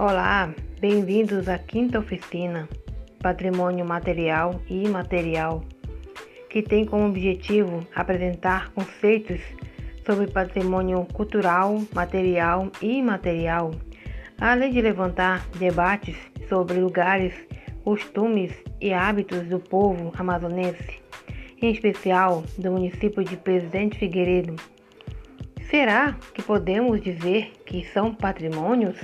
Olá, bem-vindos à quinta oficina Patrimônio Material e Imaterial, que tem como objetivo apresentar conceitos sobre patrimônio cultural, material e imaterial, além de levantar debates sobre lugares, costumes e hábitos do povo amazonense, em especial do município de Presidente Figueiredo. Será que podemos dizer que são patrimônios?